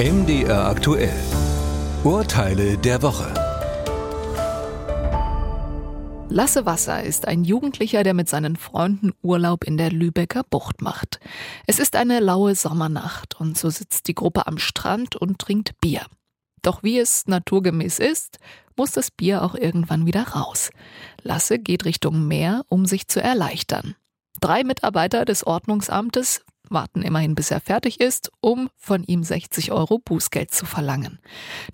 MDR aktuell. Urteile der Woche. Lasse Wasser ist ein Jugendlicher, der mit seinen Freunden Urlaub in der Lübecker Bucht macht. Es ist eine laue Sommernacht und so sitzt die Gruppe am Strand und trinkt Bier. Doch wie es naturgemäß ist, muss das Bier auch irgendwann wieder raus. Lasse geht Richtung Meer, um sich zu erleichtern. Drei Mitarbeiter des Ordnungsamtes warten immerhin bis er fertig ist, um von ihm 60 Euro Bußgeld zu verlangen.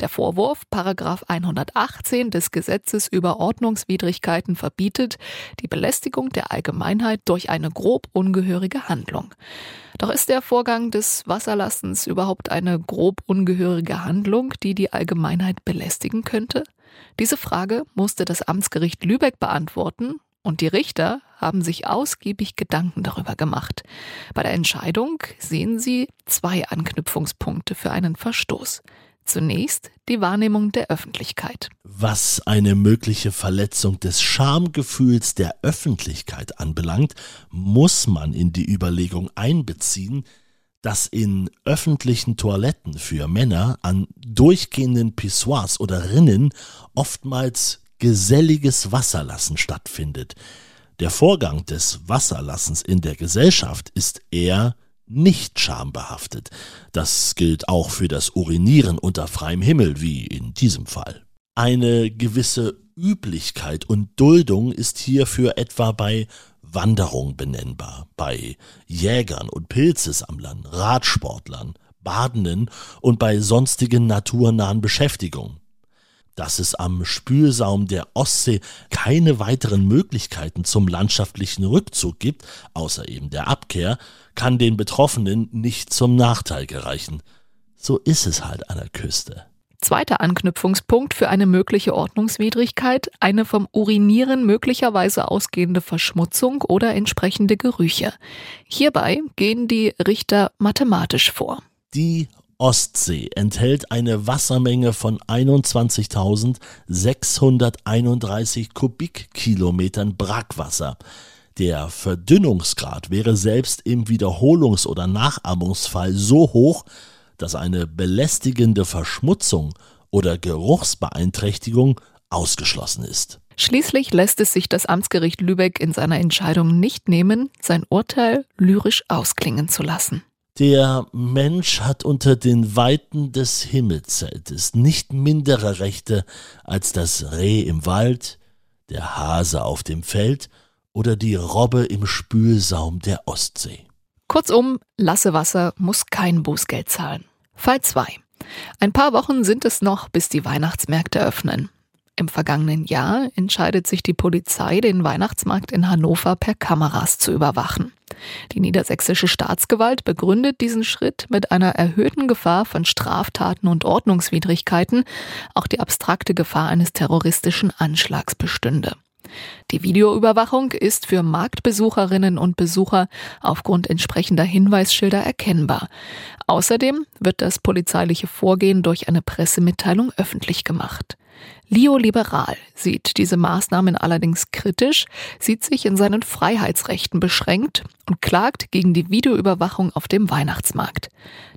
Der Vorwurf, Paragraph 118 des Gesetzes über Ordnungswidrigkeiten verbietet die Belästigung der Allgemeinheit durch eine grob ungehörige Handlung. Doch ist der Vorgang des Wasserlassens überhaupt eine grob ungehörige Handlung, die die Allgemeinheit belästigen könnte? Diese Frage musste das Amtsgericht Lübeck beantworten und die Richter haben sich ausgiebig Gedanken darüber gemacht. Bei der Entscheidung sehen sie zwei Anknüpfungspunkte für einen Verstoß. Zunächst die Wahrnehmung der Öffentlichkeit. Was eine mögliche Verletzung des Schamgefühls der Öffentlichkeit anbelangt, muss man in die Überlegung einbeziehen, dass in öffentlichen Toiletten für Männer an durchgehenden Pissoirs oder Rinnen oftmals geselliges Wasserlassen stattfindet. Der Vorgang des Wasserlassens in der Gesellschaft ist eher nicht schambehaftet. Das gilt auch für das Urinieren unter freiem Himmel, wie in diesem Fall. Eine gewisse Üblichkeit und Duldung ist hierfür etwa bei Wanderung benennbar, bei Jägern und Pilzesammlern, Radsportlern, Badenden und bei sonstigen naturnahen Beschäftigungen dass es am Spülsaum der Ostsee keine weiteren Möglichkeiten zum landschaftlichen Rückzug gibt, außer eben der Abkehr, kann den Betroffenen nicht zum Nachteil gereichen. So ist es halt an der Küste. Zweiter Anknüpfungspunkt für eine mögliche Ordnungswidrigkeit, eine vom Urinieren möglicherweise ausgehende Verschmutzung oder entsprechende Gerüche. Hierbei gehen die Richter mathematisch vor. Die Ostsee enthält eine Wassermenge von 21.631 Kubikkilometern Brackwasser. Der Verdünnungsgrad wäre selbst im Wiederholungs- oder Nachahmungsfall so hoch, dass eine belästigende Verschmutzung oder Geruchsbeeinträchtigung ausgeschlossen ist. Schließlich lässt es sich das Amtsgericht Lübeck in seiner Entscheidung nicht nehmen, sein Urteil lyrisch ausklingen zu lassen. Der Mensch hat unter den Weiten des Himmelzeltes nicht mindere Rechte als das Reh im Wald, der Hase auf dem Feld oder die Robbe im Spülsaum der Ostsee. Kurzum, Lasse Wasser muss kein Bußgeld zahlen. Fall 2. Ein paar Wochen sind es noch, bis die Weihnachtsmärkte öffnen. Im vergangenen Jahr entscheidet sich die Polizei, den Weihnachtsmarkt in Hannover per Kameras zu überwachen. Die niedersächsische Staatsgewalt begründet diesen Schritt mit einer erhöhten Gefahr von Straftaten und Ordnungswidrigkeiten. Auch die abstrakte Gefahr eines terroristischen Anschlags bestünde. Die Videoüberwachung ist für Marktbesucherinnen und Besucher aufgrund entsprechender Hinweisschilder erkennbar. Außerdem wird das polizeiliche Vorgehen durch eine Pressemitteilung öffentlich gemacht. Leo Liberal sieht diese Maßnahmen allerdings kritisch, sieht sich in seinen Freiheitsrechten beschränkt und klagt gegen die Videoüberwachung auf dem Weihnachtsmarkt.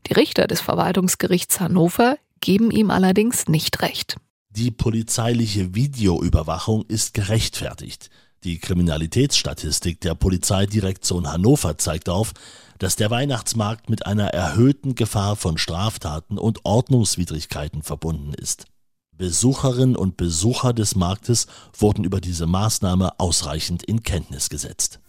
Die Richter des Verwaltungsgerichts Hannover geben ihm allerdings nicht recht. Die polizeiliche Videoüberwachung ist gerechtfertigt. Die Kriminalitätsstatistik der Polizeidirektion Hannover zeigt auf, dass der Weihnachtsmarkt mit einer erhöhten Gefahr von Straftaten und Ordnungswidrigkeiten verbunden ist. Besucherinnen und Besucher des Marktes wurden über diese Maßnahme ausreichend in Kenntnis gesetzt.